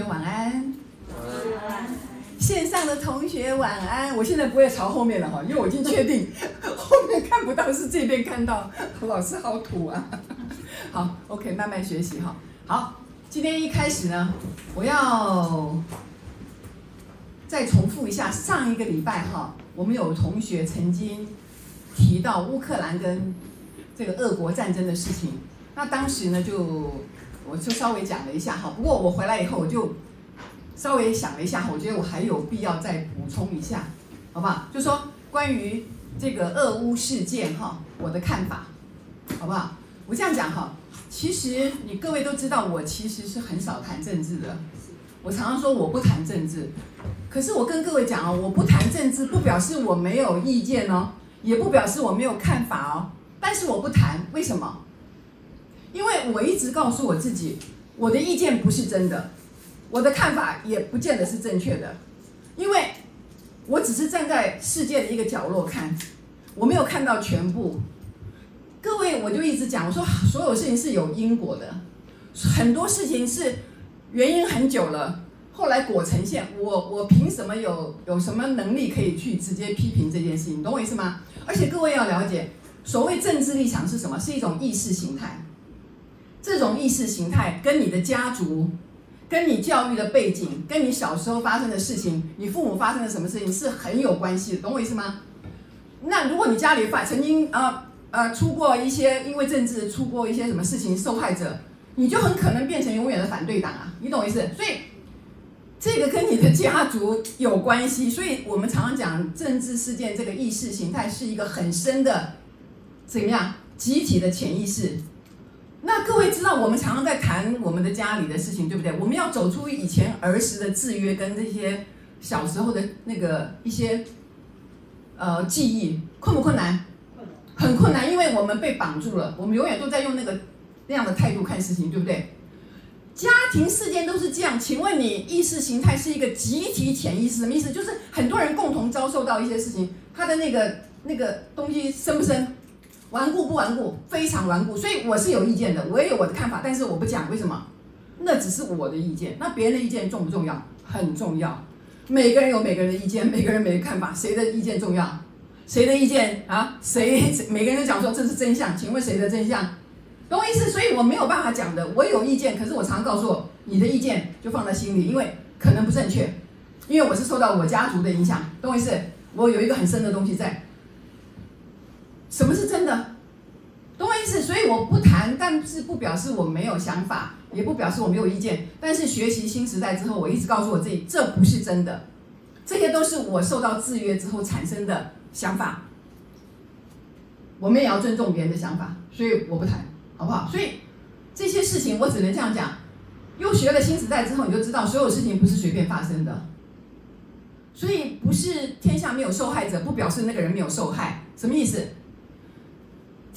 学晚安。晚安。线上的同学晚安。我现在不会朝后面了哈，因为我已经确定 后面看不到，是这边看到。老师好土啊。好，OK，慢慢学习哈。好，今天一开始呢，我要再重复一下上一个礼拜哈，我们有同学曾经提到乌克兰跟这个俄国战争的事情。那当时呢，就我就稍微讲了一下哈。不过我回来以后，我就稍微想了一下，我觉得我还有必要再补充一下，好不好？就说关于这个俄乌事件哈，我的看法，好不好？我这样讲哈，其实你各位都知道，我其实是很少谈政治的。我常常说我不谈政治，可是我跟各位讲哦，我不谈政治不表示我没有意见哦，也不表示我没有看法哦。但是我不谈，为什么？因为我一直告诉我自己，我的意见不是真的，我的看法也不见得是正确的，因为我只是站在世界的一个角落看，我没有看到全部。各位，我就一直讲，我说所有事情是有因果的，很多事情是原因很久了，后来果呈现，我我凭什么有有什么能力可以去直接批评这件事情？懂我意思吗？而且各位要了解，所谓政治立场是什么？是一种意识形态，这种意识形态跟你的家族、跟你教育的背景、跟你小时候发生的事情、你父母发生的什么事情是很有关系的，懂我意思吗？那如果你家里发曾经啊。呃呃，出过一些因为政治出过一些什么事情受害者，你就很可能变成永远的反对党啊，你懂我意思？所以这个跟你的家族有关系，所以我们常常讲政治事件这个意识形态是一个很深的怎么样集体的潜意识。那各位知道，我们常常在谈我们的家里的事情，对不对？我们要走出以前儿时的制约跟这些小时候的那个一些呃记忆，困不困难？很困难，因为我们被绑住了。我们永远都在用那个那样的态度看事情，对不对？家庭事件都是这样。请问你意识形态是一个集体潜意识，什么意思？就是很多人共同遭受到一些事情，他的那个那个东西深不深？顽固不顽固？非常顽固。所以我是有意见的，我也有我的看法，但是我不讲，为什么？那只是我的意见。那别人的意见重不重要？很重要。每个人有每个人的意见，每个人每个看法，谁的意见重要？谁的意见啊？谁？每个人都讲说这是真相，请问谁的真相？懂我意思？所以我没有办法讲的。我有意见，可是我常告诉我，你的意见就放在心里，因为可能不正确，因为我是受到我家族的影响。懂我意思？我有一个很深的东西在。什么是真的？懂我意思？所以我不谈，但是不表示我没有想法，也不表示我没有意见。但是学习新时代之后，我一直告诉我自己，这不是真的，这些都是我受到制约之后产生的。想法，我们也要尊重别人的想法，所以我不谈，好不好？所以这些事情我只能这样讲。又学了新时代之后，你就知道所有事情不是随便发生的。所以不是天下没有受害者，不表示那个人没有受害。什么意思？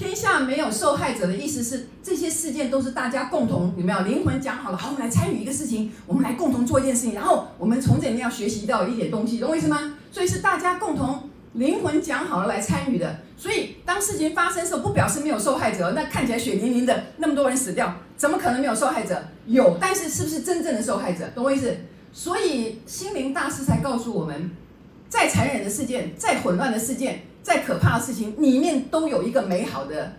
天下没有受害者的意思是，这些事件都是大家共同，有没有灵魂讲好了？好，我们来参与一个事情，我们来共同做一件事情，然后我们从这里面要学习到一点东西，懂我意思吗？所以是大家共同。灵魂讲好了来参与的，所以当事情发生的时候，不表示没有受害者。那看起来血淋淋的，那么多人死掉，怎么可能没有受害者？有，但是是不是真正的受害者？懂我意思？所以心灵大师才告诉我们，再残忍的事件，再混乱的事件，再可怕的事情，里面都有一个美好的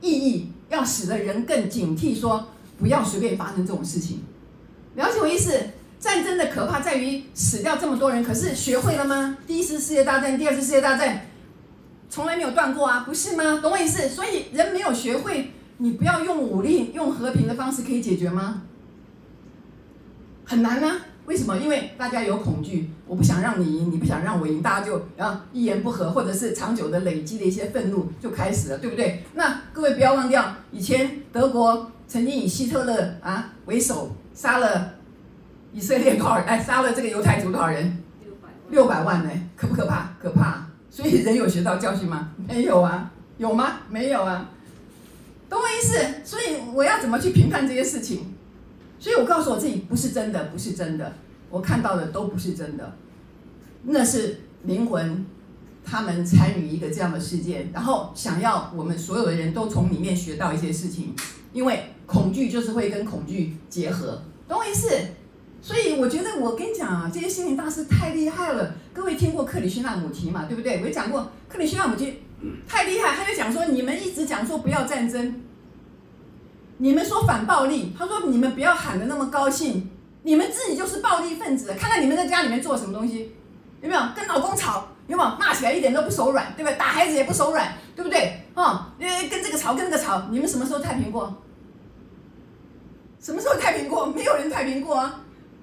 意义，要使得人更警惕，说不要随便发生这种事情。了解我意思？战争的可怕在于死掉这么多人，可是学会了吗？第一次世界大战、第二次世界大战，从来没有断过啊，不是吗？懂我意思？所以人没有学会，你不要用武力、用和平的方式可以解决吗？很难啊！为什么？因为大家有恐惧，我不想让你赢，你不想让我赢，大家就啊一言不合，或者是长久的累积的一些愤怒就开始了，对不对？那各位不要忘掉，以前德国曾经以希特勒啊为首，杀了。以色列多少人？哎，杀了这个犹太族多少人？六百万呢？可不可怕？可怕！所以人有学到教训吗？没有啊，有吗？没有啊，懂我意思？所以我要怎么去评判这些事情？所以我告诉我自己，不是真的，不是真的，我看到的都不是真的，那是灵魂他们参与一个这样的事件，然后想要我们所有的人都从里面学到一些事情，因为恐惧就是会跟恐惧结合，懂我意思？所以我觉得我跟你讲啊，这些心灵大师太厉害了。各位听过克里希那穆提嘛？对不对？我讲过克里希那穆提太厉害，他就讲说，你们一直讲说不要战争，你们说反暴力，他说你们不要喊得那么高兴，你们自己就是暴力分子。看看你们在家里面做什么东西，有没有跟老公吵？有没有骂起来一点都不手软，对不对？打孩子也不手软，对不对？啊、嗯，跟这个吵，跟那个吵，你们什么时候太平过？什么时候太平过？没有人太平过啊！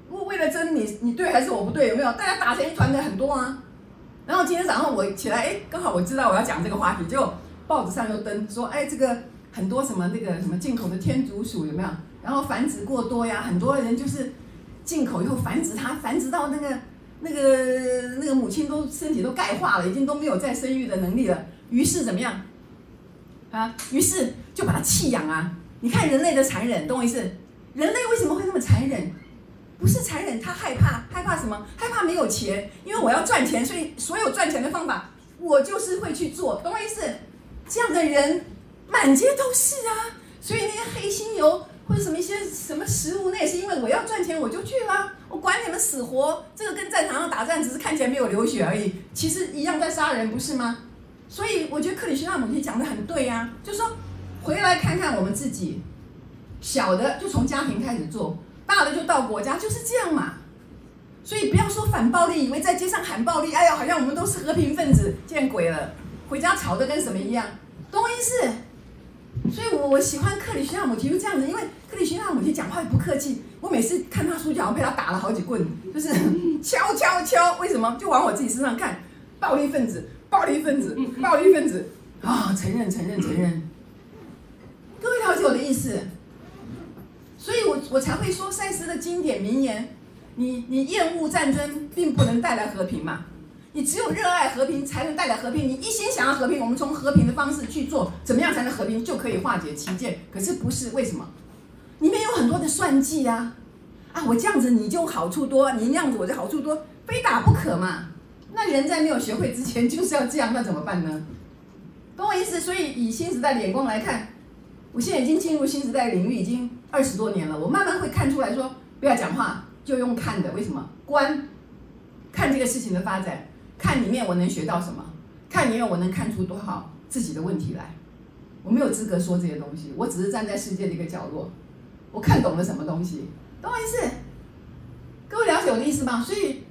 我为了争你，你对还是我不对？有没有？大家打成一团的很多啊。然后今天早上我起来，哎，刚好我知道我要讲这个话题，就报纸上又登说，哎，这个很多什么那个什么进口的天竺鼠有没有？然后繁殖过多呀，很多人就是进口以后繁殖它，繁殖到那个。那个那个母亲都身体都钙化了，已经都没有再生育的能力了。于是怎么样？啊，于是就把它弃养啊！你看人类的残忍，懂我意思？人类为什么会那么残忍？不是残忍，他害怕，害怕什么？害怕没有钱，因为我要赚钱，所以所有赚钱的方法，我就是会去做，懂我意思？这样的人满街都是啊，所以那些黑心油。或者什么一些什么食物，那也是因为我要赚钱，我就去了，我管你们死活。这个跟战场上打仗只是看起来没有流血而已，其实一样在杀人，不是吗？所以我觉得克里希那穆提讲的很对呀、啊，就是说回来看看我们自己，小的就从家庭开始做，大的就到国家，就是这样嘛。所以不要说反暴力，以为在街上喊暴力，哎呀，好像我们都是和平分子，见鬼了，回家吵得跟什么一样，懂我意思？所以我，我喜欢克里希那穆提就这样子，因为克里希那穆提讲话也不客气。我每次看他书就好像被他打了好几棍，就是 敲敲敲。为什么？就往我自己身上看，暴力分子，暴力分子，暴力分子啊！承认，承认，承认。各位了解我的意思？所以我我才会说赛斯的经典名言：你你厌恶战争，并不能带来和平嘛。你只有热爱和平，才能带来和平。你一心想要和平，我们从和平的方式去做，怎么样才能和平，就可以化解歧见。可是不是为什么？里面有很多的算计啊！啊，我这样子你就好处多，你那样子我就好处多，非打不可嘛。那人在没有学会之前就是要这样，那怎么办呢？懂我意思？所以以新时代的眼光来看，我现在已经进入新时代领域已经二十多年了，我慢慢会看出来说，不要讲话，就用看的。为什么？观，看这个事情的发展。看里面我能学到什么？看里面我能看出多少自己的问题来？我没有资格说这些东西，我只是站在世界的一个角落，我看懂了什么东西，懂我意思？各位了解我的意思吗？所以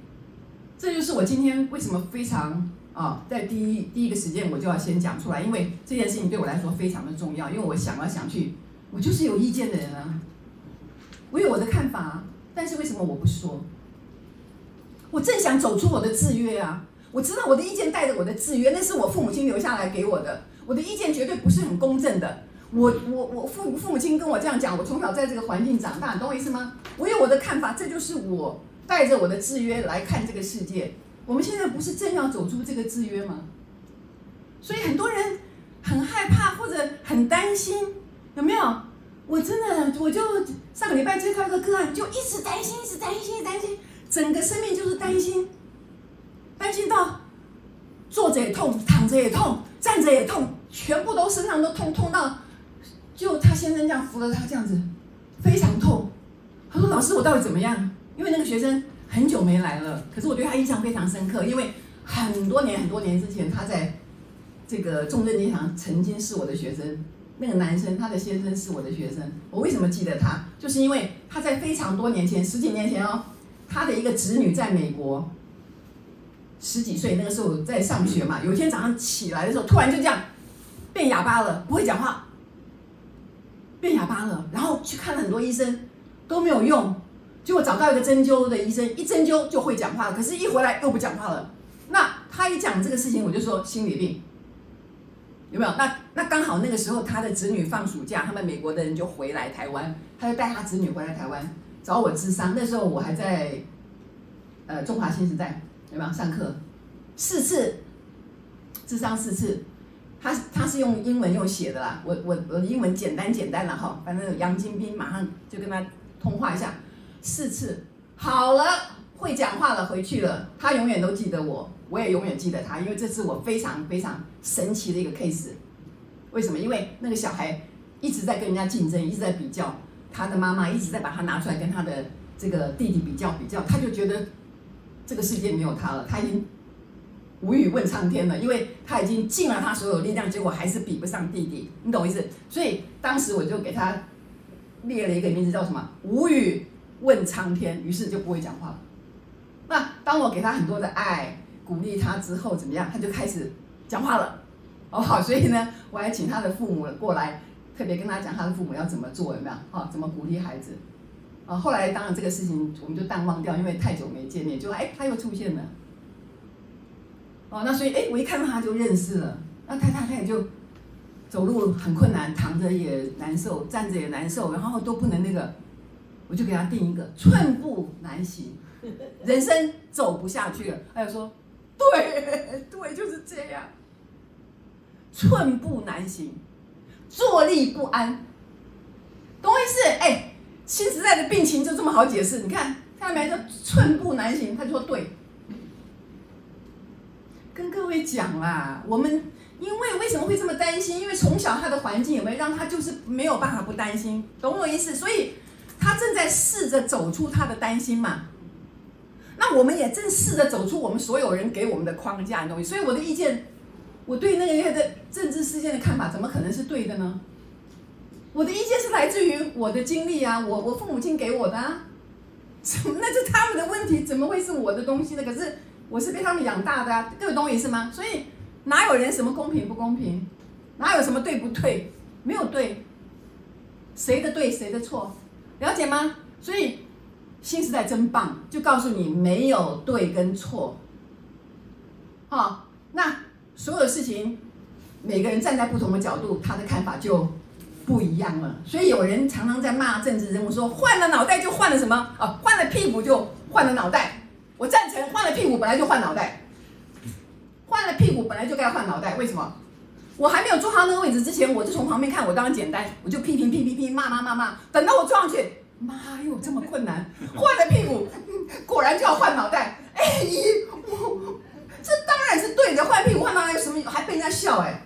这就是我今天为什么非常啊，在第一第一个时间我就要先讲出来，因为这件事情对我来说非常的重要，因为我想来想去，我就是有意见的人啊，我有我的看法，但是为什么我不说？我正想走出我的制约啊！我知道我的意见带着我的制约，那是我父母亲留下来给我的。我的意见绝对不是很公正的。我我我父父母亲跟我这样讲，我从小在这个环境长大，懂我意思吗？我有我的看法，这就是我带着我的制约来看这个世界。我们现在不是正要走出这个制约吗？所以很多人很害怕或者很担心，有没有？我真的我就上个礼拜接到一个个案，就一直担心，一直担心，担心，整个生命就是担心。担心到坐着也痛，躺着也痛，站着也痛，全部都身上都痛，痛到就他先生这样扶着他这样子，非常痛。他说：“老师，我到底怎么样？”因为那个学生很久没来了，可是我对他印象非常深刻，因为很多年很多年之前，他在这个重症殿堂曾经是我的学生。那个男生，他的先生是我的学生。我为什么记得他？就是因为他在非常多年前，十几年前哦，他的一个侄女在美国。十几岁那个时候在上学嘛，有一天早上起来的时候，突然就这样变哑巴了，不会讲话，变哑巴了。然后去看了很多医生都没有用，结果找到一个针灸的医生，一针灸就会讲话，可是一回来又不讲话了。那他一讲这个事情，我就说心理病，有没有？那那刚好那个时候他的子女放暑假，他们美国的人就回来台湾，他就带他子女回来台湾找我治伤。那时候我还在呃中华新时代。有没有上课？四次，智商四次，他他是用英文用写的啦。我我我英文简单简单了哈，反正杨金斌马上就跟他通话一下，四次好了，会讲话了，回去了。他永远都记得我，我也永远记得他，因为这是我非常非常神奇的一个 case。为什么？因为那个小孩一直在跟人家竞争，一直在比较，他的妈妈一直在把他拿出来跟他的。这个弟弟比较比较，他就觉得这个世界没有他了，他已经无语问苍天了，因为他已经尽了他所有力量，结果还是比不上弟弟，你懂我意思？所以当时我就给他列了一个名字叫什么？无语问苍天，于是就不会讲话了。那当我给他很多的爱，鼓励他之后怎么样？他就开始讲话了。哦，好，所以呢，我还请他的父母过来，特别跟他讲他的父母要怎么做，有没有？哦，怎么鼓励孩子？啊，后来当然这个事情我们就淡忘掉，因为太久没见面，就哎，他又出现了。哦，那所以哎，我一看到他就认识了。那太太太也就走路很困难，躺着也难受，站着也难受，然后都不能那个，我就给他定一个寸步难行，人生走不下去了。他就说，对对，就是这样。寸步难行，坐立不安，懂我意思？哎，新时代的病情就这么好解释。你看，看到没？就寸步难行，他就说对。跟各位讲啦，我们因为为什么会这么担心？因为从小他的环境有没有让他就是没有办法不担心，懂我意思？所以他正在试着走出他的担心嘛。那我们也正试着走出我们所有人给我们的框架，你懂我意思？所以我的意见。我对那个的政治事件的看法，怎么可能是对的呢？我的意见是来自于我的经历啊，我我父母亲给我的啊，怎 么那是他们的问题，怎么会是我的东西呢？可是我是被他们养大的啊，各位懂我意思吗？所以哪有人什么公平不公平，哪有什么对不对？没有对，谁的对谁的错，了解吗？所以新时代真棒，就告诉你没有对跟错，好，那。所有事情，每个人站在不同的角度，他的看法就不一样了。所以有人常常在骂政治人物说，换了脑袋就换了什么？啊，换了屁股就换了脑袋。我赞成换了屁股本来就换脑袋，换了屁股本来就该换脑袋。为什么？我还没有坐上那个位置之前，我就从旁边看，我当然简单，我就批评批评批骂骂骂骂。等到我坐上去，妈哟，这么困难，换了屁股，果然就要换脑袋。哎，我。这当然是对的，换屁股换脑袋有什么？还被人家笑哎！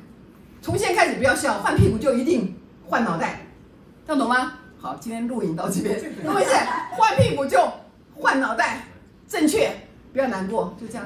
从现在开始不要笑，换屁股就一定换脑袋，这样懂吗？好，今天录影到这边，各位是换屁股就换脑袋，正确，不要难过，就这样。